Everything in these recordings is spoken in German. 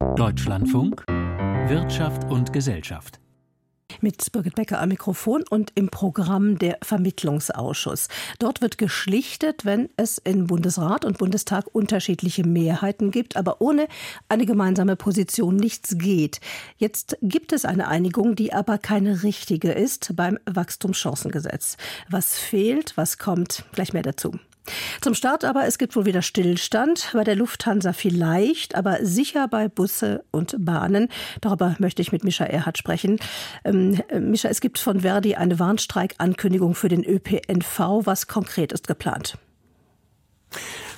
Deutschlandfunk Wirtschaft und Gesellschaft mit Birgit Becker am Mikrofon und im Programm der Vermittlungsausschuss. Dort wird geschlichtet, wenn es in Bundesrat und Bundestag unterschiedliche Mehrheiten gibt, aber ohne eine gemeinsame Position nichts geht. Jetzt gibt es eine Einigung, die aber keine richtige ist beim Wachstumschancengesetz. Was fehlt, was kommt, gleich mehr dazu. Zum Start aber, es gibt wohl wieder Stillstand. Bei der Lufthansa vielleicht, aber sicher bei Busse und Bahnen. Darüber möchte ich mit Mischa Erhardt sprechen. Ähm, äh, Mischa, es gibt von Verdi eine Warnstreikankündigung für den ÖPNV. Was konkret ist geplant?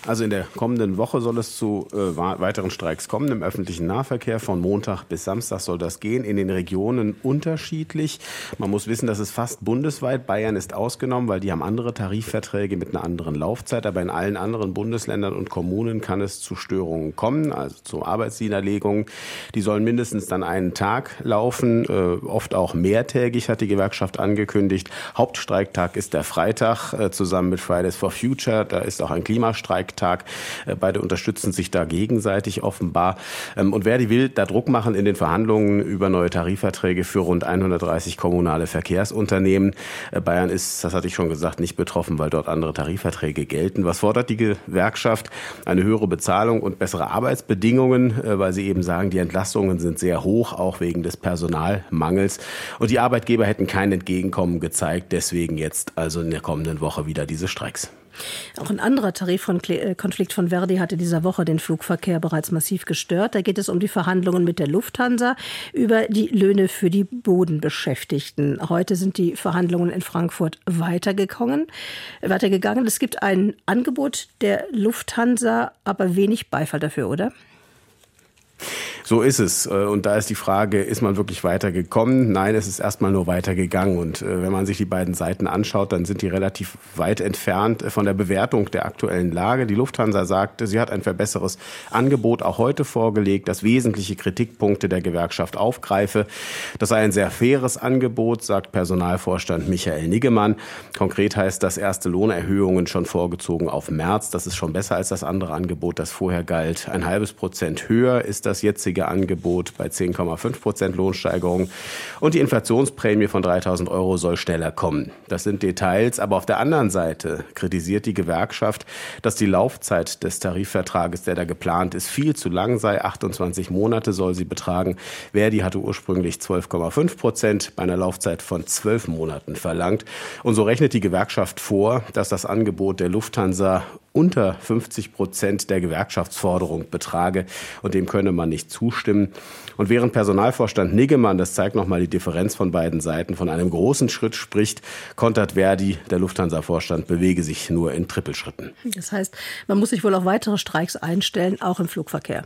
Also in der kommenden Woche soll es zu äh, weiteren Streiks kommen im öffentlichen Nahverkehr. Von Montag bis Samstag soll das gehen. In den Regionen unterschiedlich. Man muss wissen, das ist fast bundesweit. Bayern ist ausgenommen, weil die haben andere Tarifverträge mit einer anderen Laufzeit. Aber in allen anderen Bundesländern und Kommunen kann es zu Störungen kommen, also zu Arbeitsniederlegungen. Die sollen mindestens dann einen Tag laufen, äh, oft auch mehrtägig, hat die Gewerkschaft angekündigt. Hauptstreiktag ist der Freitag, äh, zusammen mit Fridays for Future. Da ist auch ein Klimastreik Streiktag. Äh, beide unterstützen sich da gegenseitig offenbar. Ähm, und Verdi will da Druck machen in den Verhandlungen über neue Tarifverträge für rund 130 kommunale Verkehrsunternehmen. Äh, Bayern ist, das hatte ich schon gesagt, nicht betroffen, weil dort andere Tarifverträge gelten. Was fordert die Gewerkschaft? Eine höhere Bezahlung und bessere Arbeitsbedingungen, äh, weil sie eben sagen, die Entlastungen sind sehr hoch, auch wegen des Personalmangels. Und die Arbeitgeber hätten kein Entgegenkommen gezeigt. Deswegen jetzt also in der kommenden Woche wieder diese Streiks. Auch ein anderer Tarifkonflikt von Verdi hatte dieser Woche den Flugverkehr bereits massiv gestört. Da geht es um die Verhandlungen mit der Lufthansa über die Löhne für die Bodenbeschäftigten. Heute sind die Verhandlungen in Frankfurt weitergegangen. weitergegangen. Es gibt ein Angebot der Lufthansa, aber wenig Beifall dafür, oder? So ist es. Äh, und da ist die Frage, ist man wirklich weitergekommen? Nein, es ist erstmal nur weitergegangen. Und äh, wenn man sich die beiden Seiten anschaut, dann sind die relativ weit entfernt äh, von der Bewertung der aktuellen Lage. Die Lufthansa sagte, sie hat ein verbesseres Angebot auch heute vorgelegt, das wesentliche Kritikpunkte der Gewerkschaft aufgreife. Das sei ein sehr faires Angebot, sagt Personalvorstand Michael Niggemann. Konkret heißt das erste Lohnerhöhungen schon vorgezogen auf März. Das ist schon besser als das andere Angebot, das vorher galt. Ein halbes Prozent höher ist das jetzige jetzige Angebot bei 10,5 Prozent Lohnsteigerung. Und die Inflationsprämie von 3000 Euro soll schneller kommen. Das sind Details. Aber auf der anderen Seite kritisiert die Gewerkschaft, dass die Laufzeit des Tarifvertrages, der da geplant ist, viel zu lang sei. 28 Monate soll sie betragen. Verdi hatte ursprünglich 12,5 Prozent bei einer Laufzeit von 12 Monaten verlangt. Und so rechnet die Gewerkschaft vor, dass das Angebot der Lufthansa unter 50 Prozent der Gewerkschaftsforderung betrage. Und dem könne man nicht zustimmen. Und während Personalvorstand Niggemann, das zeigt nochmal die Differenz von beiden Seiten, von einem großen Schritt spricht, kontert Verdi, der Lufthansa-Vorstand, bewege sich nur in Trippelschritten. Das heißt, man muss sich wohl auf weitere Streiks einstellen, auch im Flugverkehr.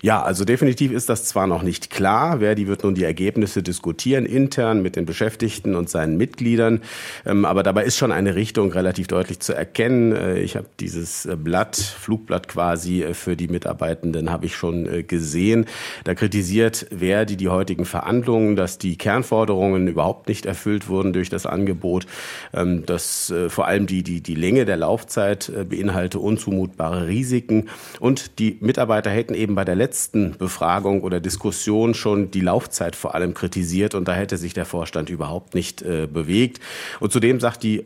Ja, also definitiv ist das zwar noch nicht klar. Verdi wird nun die Ergebnisse diskutieren, intern mit den Beschäftigten und seinen Mitgliedern. Ähm, aber dabei ist schon eine Richtung relativ deutlich zu erkennen. Äh, ich habe dieses äh, Blatt, Flugblatt quasi äh, für die Mitarbeitenden, habe ich schon gesehen. Da kritisiert Verdi die heutigen Verhandlungen, dass die Kernforderungen überhaupt nicht erfüllt wurden durch das Angebot, ähm, dass vor allem die, die, die Länge der Laufzeit beinhalte unzumutbare Risiken und die Mitarbeiter hätten eben bei der letzten Befragung oder Diskussion schon die Laufzeit vor allem kritisiert und da hätte sich der Vorstand überhaupt nicht äh, bewegt. Und zudem sagt die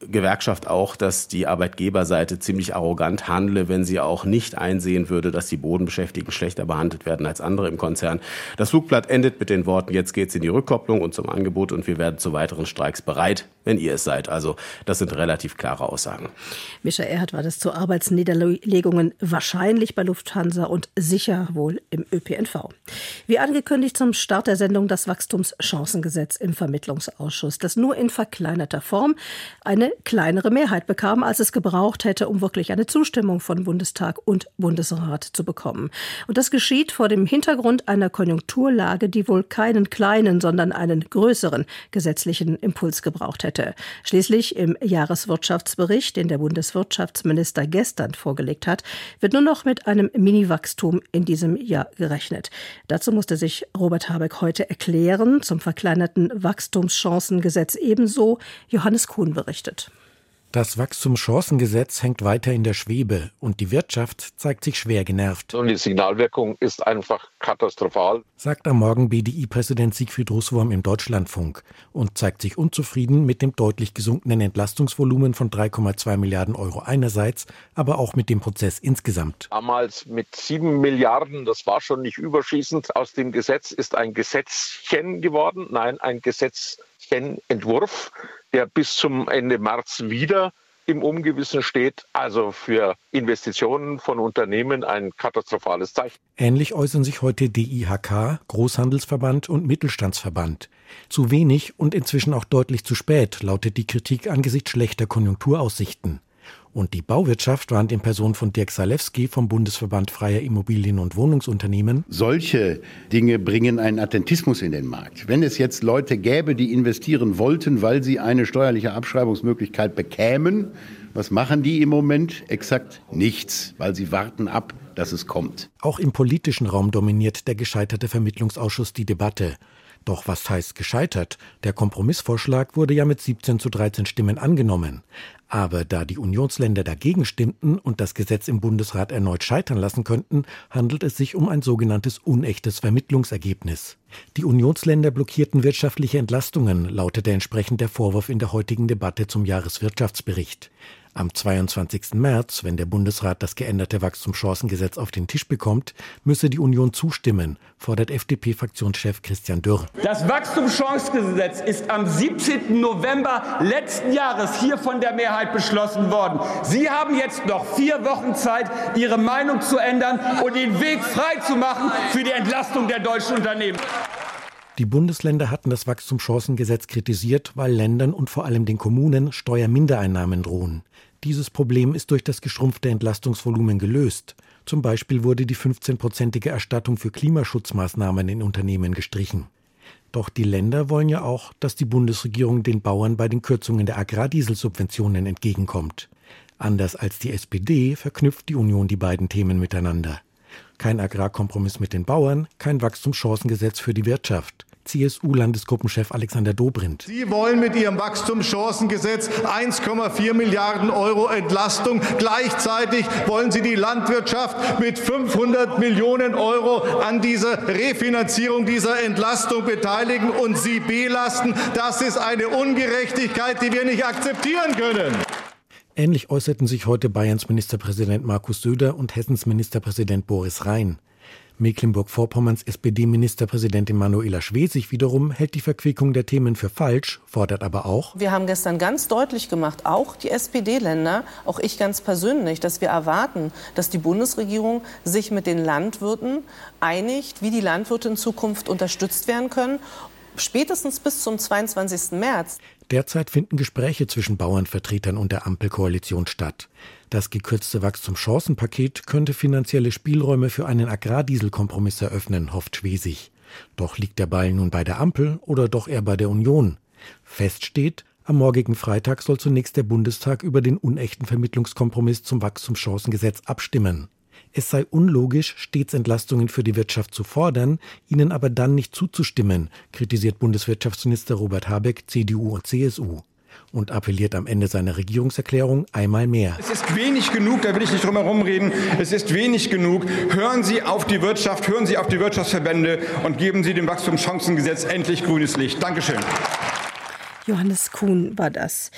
Gewerkschaft auch, dass die Arbeitgeberseite ziemlich arrogant handle, wenn sie auch nicht einsehen würde, dass die Bodenbeschäftigten schlechter behandelt werden als andere im Konzern. Das Flugblatt endet mit den Worten, jetzt geht's in die Rückkopplung und zum Angebot und wir werden zu weiteren Streiks bereit, wenn ihr es seid. Also das sind relativ klare Aussagen. Mischa Erhard war das zu Arbeitsniederlegungen wahrscheinlich bei Lufthansa und sicher wohl im ÖPNV. Wie angekündigt zum Start der Sendung das Wachstumschancengesetz im Vermittlungsausschuss, das nur in verkleinerter Form eine eine kleinere Mehrheit bekam, als es gebraucht hätte, um wirklich eine Zustimmung von Bundestag und Bundesrat zu bekommen. Und das geschieht vor dem Hintergrund einer Konjunkturlage, die wohl keinen kleinen, sondern einen größeren gesetzlichen Impuls gebraucht hätte. Schließlich im Jahreswirtschaftsbericht, den der Bundeswirtschaftsminister gestern vorgelegt hat, wird nur noch mit einem Mini-Wachstum in diesem Jahr gerechnet. Dazu musste sich Robert Habeck heute erklären, zum verkleinerten Wachstumschancengesetz ebenso Johannes Kuhn berichtet. Das Wachstumschancengesetz hängt weiter in der Schwebe und die Wirtschaft zeigt sich schwer genervt. Und die Signalwirkung ist einfach katastrophal, sagt am Morgen BDI-Präsident Siegfried Russwurm im Deutschlandfunk und zeigt sich unzufrieden mit dem deutlich gesunkenen Entlastungsvolumen von 3,2 Milliarden Euro einerseits, aber auch mit dem Prozess insgesamt. Damals mit sieben Milliarden, das war schon nicht überschießend. Aus dem Gesetz ist ein Gesetzchen geworden, nein, ein Gesetzchenentwurf der bis zum Ende März wieder im Ungewissen steht. Also für Investitionen von Unternehmen ein katastrophales Zeichen. Ähnlich äußern sich heute DIHK, Großhandelsverband und Mittelstandsverband. Zu wenig und inzwischen auch deutlich zu spät lautet die Kritik angesichts schlechter Konjunkturaussichten. Und die Bauwirtschaft warnt in Person von Dirk Salewski vom Bundesverband Freier Immobilien- und Wohnungsunternehmen. Solche Dinge bringen einen Attentismus in den Markt. Wenn es jetzt Leute gäbe, die investieren wollten, weil sie eine steuerliche Abschreibungsmöglichkeit bekämen, was machen die im Moment? Exakt nichts, weil sie warten ab, dass es kommt. Auch im politischen Raum dominiert der gescheiterte Vermittlungsausschuss die Debatte. Doch was heißt gescheitert? Der Kompromissvorschlag wurde ja mit 17 zu 13 Stimmen angenommen. Aber da die Unionsländer dagegen stimmten und das Gesetz im Bundesrat erneut scheitern lassen könnten, handelt es sich um ein sogenanntes unechtes Vermittlungsergebnis. Die Unionsländer blockierten wirtschaftliche Entlastungen, lautete entsprechend der Vorwurf in der heutigen Debatte zum Jahreswirtschaftsbericht. Am 22. März, wenn der Bundesrat das geänderte Wachstumschancengesetz auf den Tisch bekommt, müsse die Union zustimmen, fordert FDP-Fraktionschef Christian Dürr. Das Wachstumschancengesetz ist am 17. November letzten Jahres hier von der Mehrheit beschlossen worden. Sie haben jetzt noch vier Wochen Zeit, Ihre Meinung zu ändern und den Weg frei zu machen für die Entlastung der deutschen Unternehmen. Die Bundesländer hatten das Wachstumschancengesetz kritisiert, weil Ländern und vor allem den Kommunen Steuermindereinnahmen drohen. Dieses Problem ist durch das geschrumpfte Entlastungsvolumen gelöst. Zum Beispiel wurde die 15-prozentige Erstattung für Klimaschutzmaßnahmen in Unternehmen gestrichen. Doch die Länder wollen ja auch, dass die Bundesregierung den Bauern bei den Kürzungen der Agrardieselsubventionen entgegenkommt. Anders als die SPD verknüpft die Union die beiden Themen miteinander. Kein Agrarkompromiss mit den Bauern, kein Wachstumschancengesetz für die Wirtschaft. CSU-Landesgruppenchef Alexander Dobrindt. Sie wollen mit Ihrem Wachstumschancengesetz 1,4 Milliarden Euro Entlastung. Gleichzeitig wollen Sie die Landwirtschaft mit 500 Millionen Euro an dieser Refinanzierung dieser Entlastung beteiligen und sie belasten. Das ist eine Ungerechtigkeit, die wir nicht akzeptieren können. Ähnlich äußerten sich heute Bayerns Ministerpräsident Markus Söder und Hessens Ministerpräsident Boris Rhein. Mecklenburg-Vorpommerns SPD-Ministerpräsidentin Manuela Schwesig wiederum hält die Verquickung der Themen für falsch, fordert aber auch. Wir haben gestern ganz deutlich gemacht, auch die SPD-Länder, auch ich ganz persönlich, dass wir erwarten, dass die Bundesregierung sich mit den Landwirten einigt, wie die Landwirte in Zukunft unterstützt werden können spätestens bis zum 22. März. Derzeit finden Gespräche zwischen Bauernvertretern und der Ampelkoalition statt. Das gekürzte Wachstumschancenpaket könnte finanzielle Spielräume für einen Agrardieselkompromiss eröffnen, hofft Schwesig. Doch liegt der Ball nun bei der Ampel oder doch eher bei der Union? Fest steht, am morgigen Freitag soll zunächst der Bundestag über den unechten Vermittlungskompromiss zum Wachstumschancengesetz abstimmen. Es sei unlogisch, stets Entlastungen für die Wirtschaft zu fordern, ihnen aber dann nicht zuzustimmen, kritisiert Bundeswirtschaftsminister Robert Habeck, CDU und CSU und appelliert am Ende seiner Regierungserklärung einmal mehr. Es ist wenig genug, da will ich nicht drum herum reden, es ist wenig genug. Hören Sie auf die Wirtschaft, hören Sie auf die Wirtschaftsverbände und geben Sie dem Wachstumschancengesetz endlich grünes Licht. Dankeschön. Johannes Kuhn war das.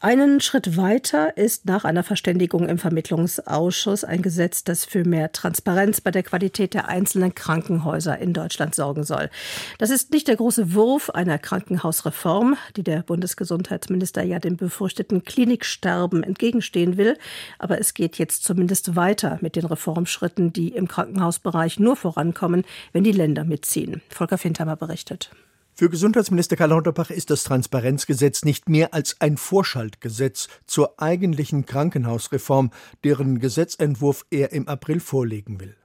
Einen Schritt weiter ist nach einer Verständigung im Vermittlungsausschuss ein Gesetz, das für mehr Transparenz bei der Qualität der einzelnen Krankenhäuser in Deutschland sorgen soll. Das ist nicht der große Wurf einer Krankenhausreform, die der Bundesgesundheitsminister ja dem befürchteten Kliniksterben entgegenstehen will, aber es geht jetzt zumindest weiter mit den Reformschritten, die im Krankenhausbereich nur vorankommen, wenn die Länder mitziehen. Volker Fintheimer berichtet. Für Gesundheitsminister Karl Lauterbach ist das Transparenzgesetz nicht mehr als ein Vorschaltgesetz zur eigentlichen Krankenhausreform, deren Gesetzentwurf er im April vorlegen will.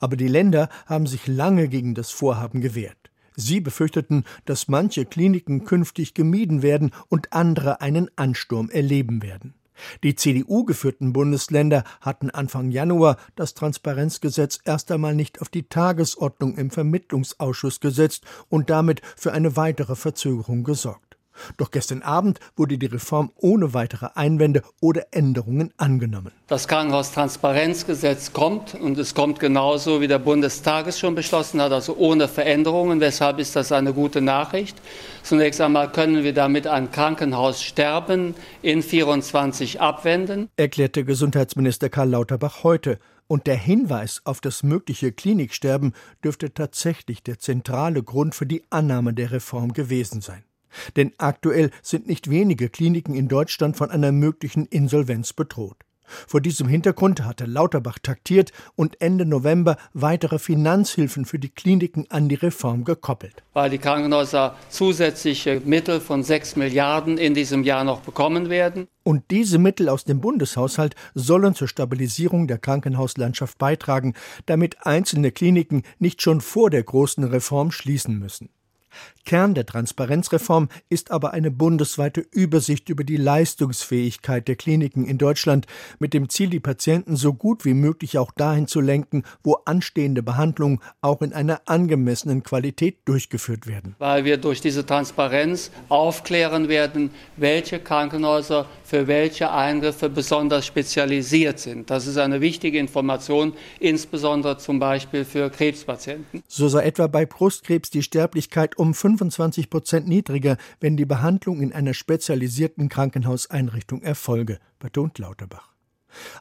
Aber die Länder haben sich lange gegen das Vorhaben gewehrt. Sie befürchteten, dass manche Kliniken künftig gemieden werden und andere einen Ansturm erleben werden. Die CDU-geführten Bundesländer hatten Anfang Januar das Transparenzgesetz erst einmal nicht auf die Tagesordnung im Vermittlungsausschuss gesetzt und damit für eine weitere Verzögerung gesorgt. Doch gestern Abend wurde die Reform ohne weitere Einwände oder Änderungen angenommen. Das Krankenhaustransparenzgesetz kommt und es kommt genauso, wie der Bundestag es schon beschlossen hat, also ohne Veränderungen. Weshalb ist das eine gute Nachricht? Zunächst einmal können wir damit ein Krankenhaussterben in 24 abwenden, erklärte Gesundheitsminister Karl Lauterbach heute. Und der Hinweis auf das mögliche Kliniksterben dürfte tatsächlich der zentrale Grund für die Annahme der Reform gewesen sein. Denn aktuell sind nicht wenige Kliniken in Deutschland von einer möglichen Insolvenz bedroht. Vor diesem Hintergrund hatte Lauterbach taktiert und Ende November weitere Finanzhilfen für die Kliniken an die Reform gekoppelt. Weil die Krankenhäuser zusätzliche Mittel von 6 Milliarden in diesem Jahr noch bekommen werden. Und diese Mittel aus dem Bundeshaushalt sollen zur Stabilisierung der Krankenhauslandschaft beitragen, damit einzelne Kliniken nicht schon vor der großen Reform schließen müssen. Kern der Transparenzreform ist aber eine bundesweite Übersicht über die Leistungsfähigkeit der Kliniken in Deutschland mit dem Ziel, die Patienten so gut wie möglich auch dahin zu lenken, wo anstehende Behandlungen auch in einer angemessenen Qualität durchgeführt werden. Weil wir durch diese Transparenz aufklären werden, welche Krankenhäuser für welche Eingriffe besonders spezialisiert sind. Das ist eine wichtige Information, insbesondere zum Beispiel für Krebspatienten. So sei etwa bei Brustkrebs die Sterblichkeit um 25 Prozent niedriger, wenn die Behandlung in einer spezialisierten Krankenhauseinrichtung erfolge, betont Lauterbach.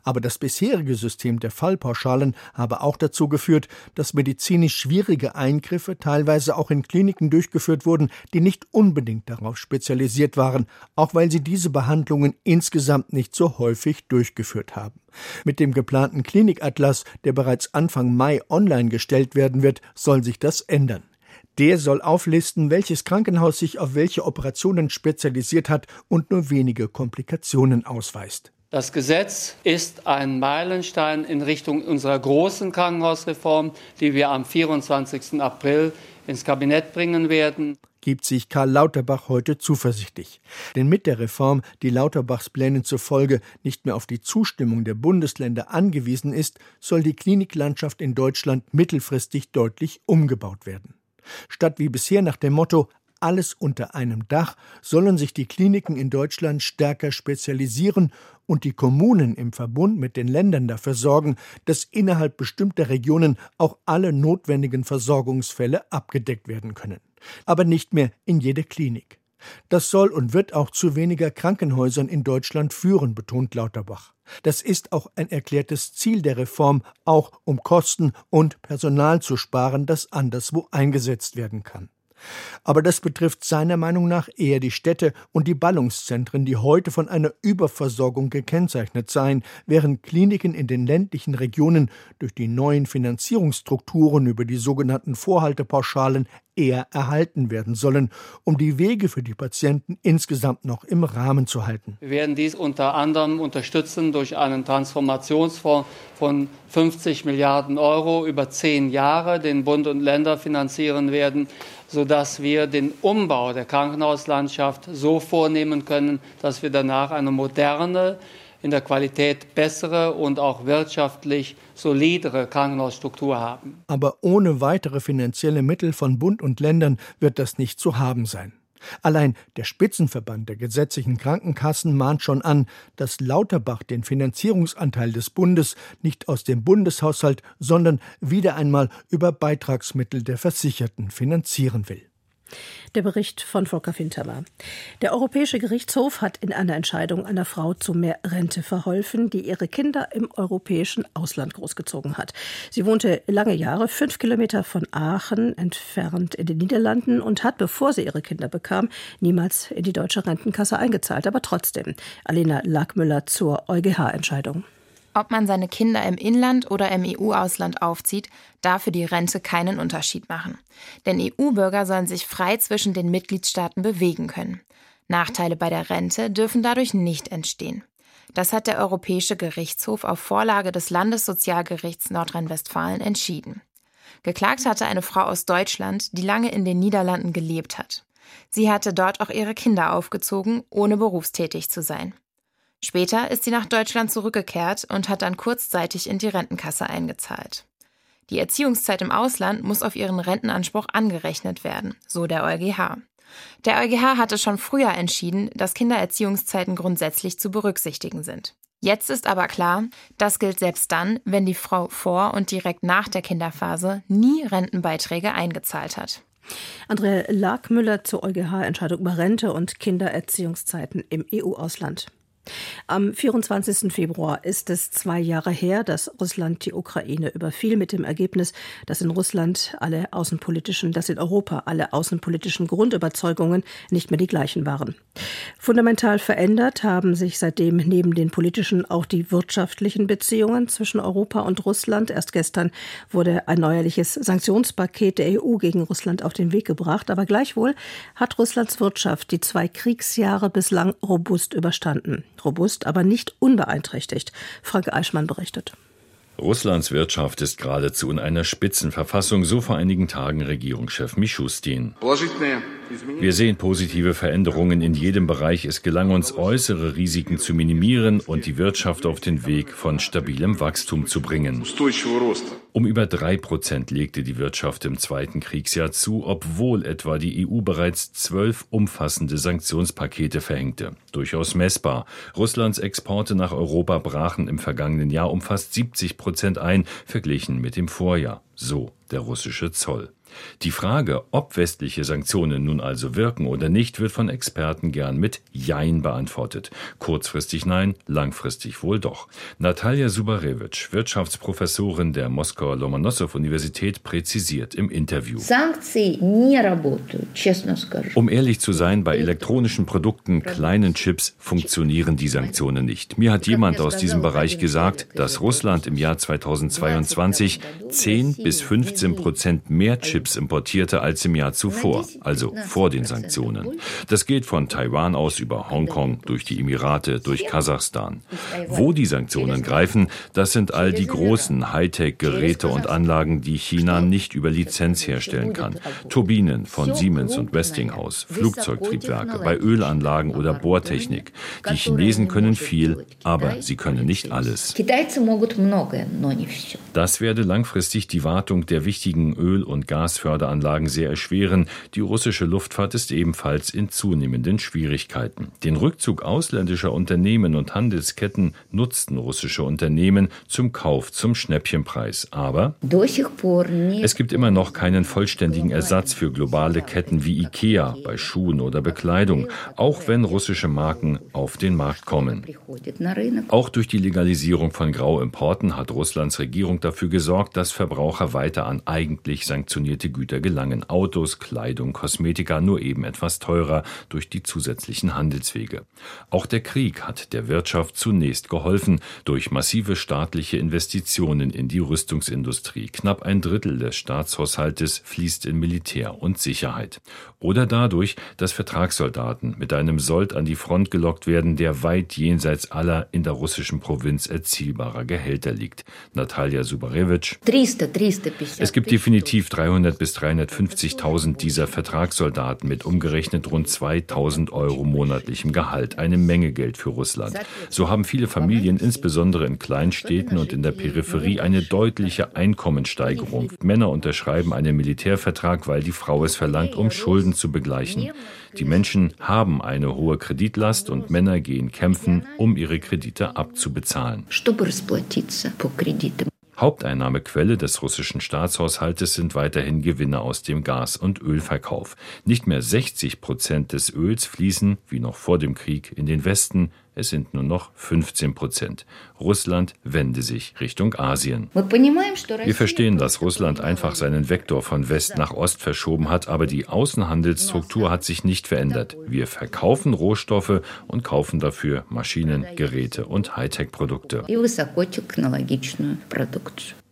Aber das bisherige System der Fallpauschalen habe auch dazu geführt, dass medizinisch schwierige Eingriffe teilweise auch in Kliniken durchgeführt wurden, die nicht unbedingt darauf spezialisiert waren, auch weil sie diese Behandlungen insgesamt nicht so häufig durchgeführt haben. Mit dem geplanten Klinikatlas, der bereits Anfang Mai online gestellt werden wird, soll sich das ändern. Der soll auflisten, welches Krankenhaus sich auf welche Operationen spezialisiert hat und nur wenige Komplikationen ausweist. Das Gesetz ist ein Meilenstein in Richtung unserer großen Krankenhausreform, die wir am 24. April ins Kabinett bringen werden. Gibt sich Karl Lauterbach heute zuversichtlich. Denn mit der Reform, die Lauterbachs Plänen zufolge nicht mehr auf die Zustimmung der Bundesländer angewiesen ist, soll die Kliniklandschaft in Deutschland mittelfristig deutlich umgebaut werden. Statt wie bisher nach dem Motto alles unter einem Dach sollen sich die Kliniken in Deutschland stärker spezialisieren und die Kommunen im Verbund mit den Ländern dafür sorgen, dass innerhalb bestimmter Regionen auch alle notwendigen Versorgungsfälle abgedeckt werden können. Aber nicht mehr in jede Klinik. Das soll und wird auch zu weniger Krankenhäusern in Deutschland führen, betont Lauterbach. Das ist auch ein erklärtes Ziel der Reform, auch um Kosten und Personal zu sparen, das anderswo eingesetzt werden kann. Aber das betrifft seiner Meinung nach eher die Städte und die Ballungszentren, die heute von einer Überversorgung gekennzeichnet seien, während Kliniken in den ländlichen Regionen durch die neuen Finanzierungsstrukturen über die sogenannten Vorhaltepauschalen eher erhalten werden sollen, um die Wege für die Patienten insgesamt noch im Rahmen zu halten. Wir werden dies unter anderem unterstützen durch einen Transformationsfonds von 50 Milliarden Euro über zehn Jahre, den Bund und Länder finanzieren werden sodass wir den Umbau der Krankenhauslandschaft so vornehmen können, dass wir danach eine moderne, in der Qualität bessere und auch wirtschaftlich solidere Krankenhausstruktur haben. Aber ohne weitere finanzielle Mittel von Bund und Ländern wird das nicht zu haben sein. Allein der Spitzenverband der gesetzlichen Krankenkassen mahnt schon an, dass Lauterbach den Finanzierungsanteil des Bundes nicht aus dem Bundeshaushalt, sondern wieder einmal über Beitragsmittel der Versicherten finanzieren will. Der Bericht von Volker Fintermer. Der Europäische Gerichtshof hat in einer Entscheidung einer Frau zu mehr Rente verholfen, die ihre Kinder im europäischen Ausland großgezogen hat. Sie wohnte lange Jahre fünf Kilometer von Aachen entfernt in den Niederlanden und hat, bevor sie ihre Kinder bekam, niemals in die deutsche Rentenkasse eingezahlt. Aber trotzdem, Alena Lagmüller zur EuGH-Entscheidung. Ob man seine Kinder im Inland oder im EU-Ausland aufzieht, darf für die Rente keinen Unterschied machen. Denn EU-Bürger sollen sich frei zwischen den Mitgliedstaaten bewegen können. Nachteile bei der Rente dürfen dadurch nicht entstehen. Das hat der Europäische Gerichtshof auf Vorlage des Landessozialgerichts Nordrhein-Westfalen entschieden. Geklagt hatte eine Frau aus Deutschland, die lange in den Niederlanden gelebt hat. Sie hatte dort auch ihre Kinder aufgezogen, ohne berufstätig zu sein. Später ist sie nach Deutschland zurückgekehrt und hat dann kurzzeitig in die Rentenkasse eingezahlt. Die Erziehungszeit im Ausland muss auf ihren Rentenanspruch angerechnet werden, so der EuGH. Der EuGH hatte schon früher entschieden, dass Kindererziehungszeiten grundsätzlich zu berücksichtigen sind. Jetzt ist aber klar, das gilt selbst dann, wenn die Frau vor und direkt nach der Kinderphase nie Rentenbeiträge eingezahlt hat. Andrea Larkmüller zur EuGH-Entscheidung über Rente und Kindererziehungszeiten im EU-Ausland. Am 24. Februar ist es zwei Jahre her, dass Russland die Ukraine überfiel mit dem Ergebnis, dass in Russland alle außenpolitischen, dass in Europa alle außenpolitischen Grundüberzeugungen nicht mehr die gleichen waren. Fundamental verändert haben sich seitdem neben den politischen auch die wirtschaftlichen Beziehungen zwischen Europa und Russland. Erst gestern wurde ein neuerliches Sanktionspaket der EU gegen Russland auf den Weg gebracht, aber gleichwohl hat Russlands Wirtschaft die zwei Kriegsjahre bislang robust überstanden robust, aber nicht unbeeinträchtigt. Frank Eichmann berichtet. Russlands Wirtschaft ist geradezu in einer Spitzenverfassung, so vor einigen Tagen Regierungschef Mischustin. Wir sehen positive Veränderungen in jedem Bereich. Es gelang uns, äußere Risiken zu minimieren und die Wirtschaft auf den Weg von stabilem Wachstum zu bringen. Um über drei Prozent legte die Wirtschaft im zweiten Kriegsjahr zu, obwohl etwa die EU bereits zwölf umfassende Sanktionspakete verhängte. Durchaus messbar. Russlands Exporte nach Europa brachen im vergangenen Jahr um fast 70 Prozent ein, verglichen mit dem Vorjahr. So der russische Zoll. Die Frage, ob westliche Sanktionen nun also wirken oder nicht, wird von Experten gern mit Jein beantwortet. Kurzfristig nein, langfristig wohl doch. Natalia Subarewitsch, Wirtschaftsprofessorin der Moskauer Lomonossow-Universität, präzisiert im Interview. Um ehrlich zu sein, bei elektronischen Produkten, kleinen Chips, funktionieren die Sanktionen nicht. Mir hat jemand aus diesem Bereich gesagt, dass Russland im Jahr 2022 10 bis 15 Prozent mehr Chips Chips importierte als im Jahr zuvor, also vor den Sanktionen. Das geht von Taiwan aus über Hongkong, durch die Emirate, durch Kasachstan. Wo die Sanktionen greifen, das sind all die großen Hightech-Geräte und Anlagen, die China nicht über Lizenz herstellen kann. Turbinen von Siemens und Westinghouse, Flugzeugtriebwerke, bei Ölanlagen oder Bohrtechnik. Die Chinesen können viel, aber sie können nicht alles. Das werde langfristig die Wartung der wichtigen Öl- und Gas Gasförderanlagen sehr erschweren. Die russische Luftfahrt ist ebenfalls in zunehmenden Schwierigkeiten. Den Rückzug ausländischer Unternehmen und Handelsketten nutzten russische Unternehmen zum Kauf zum Schnäppchenpreis. Aber es gibt immer noch keinen vollständigen Ersatz für globale Ketten wie IKEA bei Schuhen oder Bekleidung, auch wenn russische Marken auf den Markt kommen. Auch durch die Legalisierung von Grauimporten hat Russlands Regierung dafür gesorgt, dass Verbraucher weiter an eigentlich sanktionierte importierte Güter gelangen. Autos, Kleidung, Kosmetika nur eben etwas teurer durch die zusätzlichen Handelswege. Auch der Krieg hat der Wirtschaft zunächst geholfen durch massive staatliche Investitionen in die Rüstungsindustrie. Knapp ein Drittel des Staatshaushaltes fließt in Militär und Sicherheit. Oder dadurch, dass Vertragssoldaten mit einem Sold an die Front gelockt werden, der weit jenseits aller in der russischen Provinz erzielbarer Gehälter liegt. Natalia Subarewitsch. Es gibt definitiv 300 300 bis 350.000 dieser Vertragssoldaten mit umgerechnet rund 2.000 Euro monatlichem Gehalt. Eine Menge Geld für Russland. So haben viele Familien, insbesondere in Kleinstädten und in der Peripherie, eine deutliche Einkommenssteigerung. Männer unterschreiben einen Militärvertrag, weil die Frau es verlangt, um Schulden zu begleichen. Die Menschen haben eine hohe Kreditlast und Männer gehen kämpfen, um ihre Kredite abzubezahlen. Haupteinnahmequelle des russischen Staatshaushaltes sind weiterhin Gewinne aus dem Gas- und Ölverkauf. Nicht mehr 60 Prozent des Öls fließen, wie noch vor dem Krieg, in den Westen, es sind nur noch 15 Prozent. Russland wende sich Richtung Asien. Wir verstehen, dass Russland einfach seinen Vektor von West nach Ost verschoben hat, aber die Außenhandelsstruktur hat sich nicht verändert. Wir verkaufen Rohstoffe und kaufen dafür Maschinen, Geräte und Hightech-Produkte.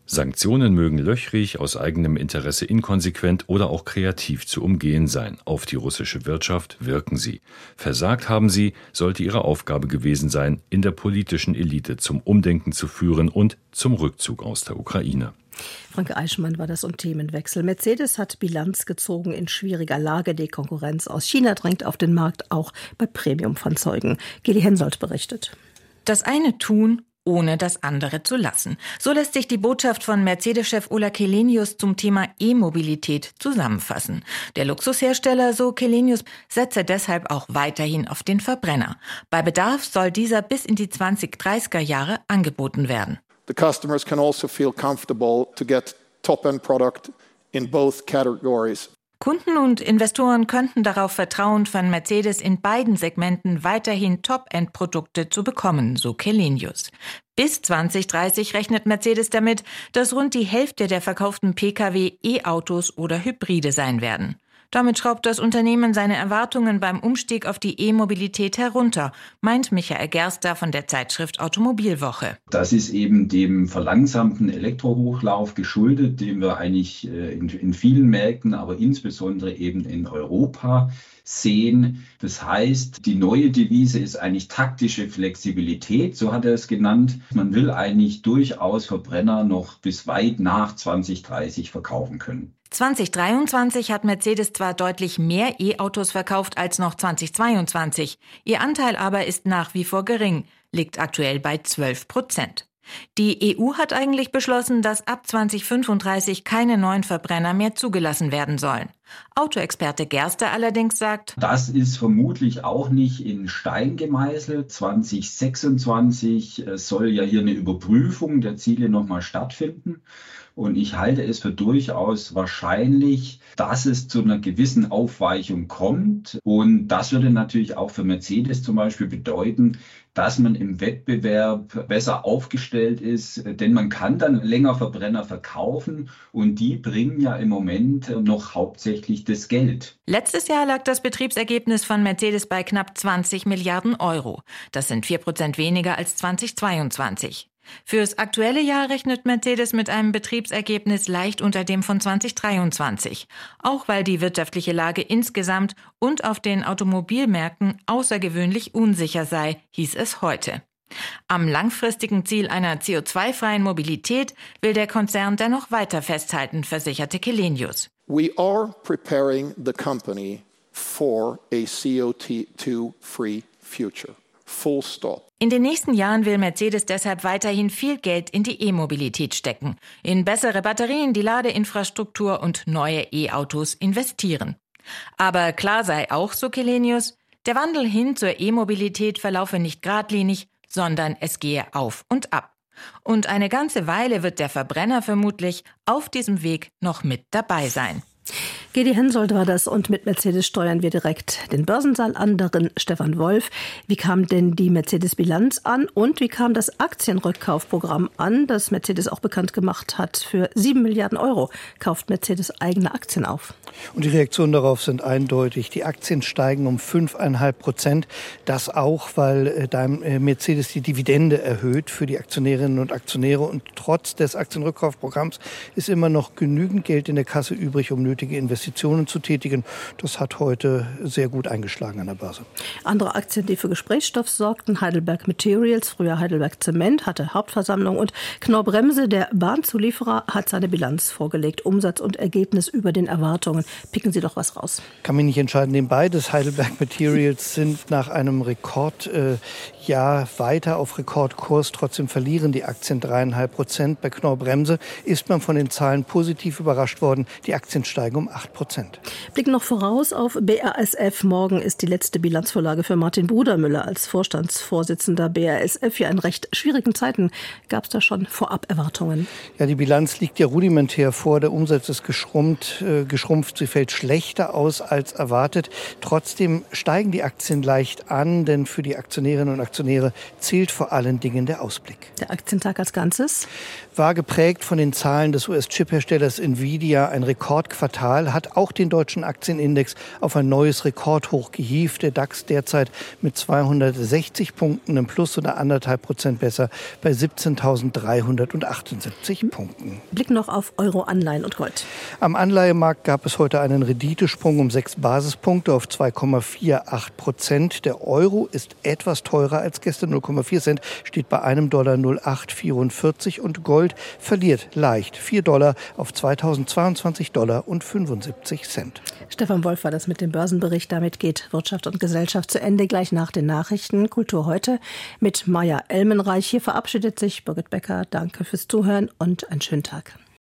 Sanktionen mögen löchrig, aus eigenem Interesse inkonsequent oder auch kreativ zu umgehen sein. Auf die russische Wirtschaft wirken sie. Versagt haben sie, sollte ihre Aufgabe gewesen sein, in der politischen Elite zum Umdenken zu führen und zum Rückzug aus der Ukraine. Franke Eichmann war das und Themenwechsel. Mercedes hat Bilanz gezogen in schwieriger Lage. Die Konkurrenz aus China drängt auf den Markt, auch bei Premiumfahrzeugen. Geli Hensoldt berichtet. Das eine tun ohne das andere zu lassen. So lässt sich die Botschaft von Mercedes-Chef Ola Kelenius zum Thema E-Mobilität zusammenfassen. Der Luxushersteller, so Kelenius, setze deshalb auch weiterhin auf den Verbrenner. Bei Bedarf soll dieser bis in die 2030er Jahre angeboten werden. The customers can also feel comfortable to get top-end product in both categories. Kunden und Investoren könnten darauf vertrauen, von Mercedes in beiden Segmenten weiterhin Top-End-Produkte zu bekommen, so Kelenius. Bis 2030 rechnet Mercedes damit, dass rund die Hälfte der verkauften Pkw E-Autos oder Hybride sein werden. Damit schraubt das Unternehmen seine Erwartungen beim Umstieg auf die E-Mobilität herunter, meint Michael Gerster von der Zeitschrift Automobilwoche. Das ist eben dem verlangsamten Elektrohochlauf geschuldet, den wir eigentlich äh, in, in vielen Märkten, aber insbesondere eben in Europa sehen. Das heißt, die neue Devise ist eigentlich taktische Flexibilität, so hat er es genannt. Man will eigentlich durchaus Verbrenner noch bis weit nach 2030 verkaufen können. 2023 hat Mercedes zwar deutlich mehr E-Autos verkauft als noch 2022, ihr Anteil aber ist nach wie vor gering, liegt aktuell bei 12 Prozent. Die EU hat eigentlich beschlossen, dass ab 2035 keine neuen Verbrenner mehr zugelassen werden sollen. Autoexperte Gerster allerdings sagt, das ist vermutlich auch nicht in Stein gemeißelt. 2026 äh, soll ja hier eine Überprüfung der Ziele nochmal stattfinden. Und ich halte es für durchaus wahrscheinlich, dass es zu einer gewissen Aufweichung kommt. Und das würde natürlich auch für Mercedes zum Beispiel bedeuten, dass man im Wettbewerb besser aufgestellt ist, denn man kann dann länger Verbrenner verkaufen und die bringen ja im Moment noch hauptsächlich das Geld. Letztes Jahr lag das Betriebsergebnis von Mercedes bei knapp 20 Milliarden Euro. Das sind vier Prozent weniger als 2022. Fürs aktuelle Jahr rechnet Mercedes mit einem Betriebsergebnis leicht unter dem von 2023, auch weil die wirtschaftliche Lage insgesamt und auf den Automobilmärkten außergewöhnlich unsicher sei, hieß es heute. Am langfristigen Ziel einer CO2-freien Mobilität will der Konzern dennoch weiter festhalten, versicherte Kelenius. We are preparing the company for a CO2-free future. Full stop. In den nächsten Jahren will Mercedes deshalb weiterhin viel Geld in die E-Mobilität stecken, in bessere Batterien, die Ladeinfrastruktur und neue E-Autos investieren. Aber klar sei auch, so Kelenius, der Wandel hin zur E-Mobilität verlaufe nicht geradlinig, sondern es gehe auf und ab. Und eine ganze Weile wird der Verbrenner vermutlich auf diesem Weg noch mit dabei sein. Gedi Hensoldt war das und mit Mercedes steuern wir direkt den Börsensaal an, darin Stefan Wolf. Wie kam denn die Mercedes-Bilanz an und wie kam das Aktienrückkaufprogramm an, das Mercedes auch bekannt gemacht hat? Für sieben Milliarden Euro kauft Mercedes eigene Aktien auf. Und die Reaktionen darauf sind eindeutig. Die Aktien steigen um fünfeinhalb Prozent. Das auch, weil äh, äh, Mercedes die Dividende erhöht für die Aktionärinnen und Aktionäre. Und trotz des Aktienrückkaufprogramms ist immer noch genügend Geld in der Kasse übrig, um nötige Investitionen Investitionen zu tätigen. Das hat heute sehr gut eingeschlagen an der Börse. Andere Aktien, die für Gesprächsstoff sorgten, Heidelberg Materials, früher Heidelberg Zement, hatte Hauptversammlung und Knorr-Bremse, der Bahnzulieferer, hat seine Bilanz vorgelegt. Umsatz und Ergebnis über den Erwartungen. Picken Sie doch was raus. Kann mich nicht entscheiden, denn beides Heidelberg Materials sind nach einem Rekord äh, weiter auf Rekordkurs. Trotzdem verlieren die Aktien dreieinhalb Prozent. Bei Knorr-Bremse ist man von den Zahlen positiv überrascht worden. Die Aktien steigen um acht Prozent. Blicken noch voraus auf BASF. Morgen ist die letzte Bilanzvorlage für Martin Brudermüller als Vorstandsvorsitzender BASF. Ja, in recht schwierigen Zeiten gab es da schon vorab Erwartungen. Ja, die Bilanz liegt ja rudimentär vor. Der Umsatz ist geschrumpft. Äh, geschrumpft. Sie fällt schlechter aus als erwartet. Trotzdem steigen die Aktien leicht an, denn für die Aktionärinnen und Aktionäre Aktionäre zählt vor allen Dingen der Ausblick. Der Aktientag als Ganzes? War geprägt von den Zahlen des US-Chip-Herstellers Nvidia. Ein Rekordquartal hat auch den deutschen Aktienindex auf ein neues Rekordhoch gehievt. Der DAX derzeit mit 260 Punkten im Plus oder anderthalb Prozent besser bei 17.378 Punkten. Blick noch auf Euro, Anleihen und Gold. Am Anleihemarkt gab es heute einen Renditesprung um sechs Basispunkte auf 2,48 Prozent. Der Euro ist etwas teurer als gestern 0,4 Cent, steht bei einem Dollar 0,844 und Gold Gold verliert leicht 4 Dollar auf 2022 Dollar und 75 Cent. Stefan Wolf war das mit dem Börsenbericht. Damit geht Wirtschaft und Gesellschaft zu Ende. Gleich nach den Nachrichten Kultur heute mit Maya Elmenreich. Hier verabschiedet sich Birgit Becker. Danke fürs Zuhören und einen schönen Tag.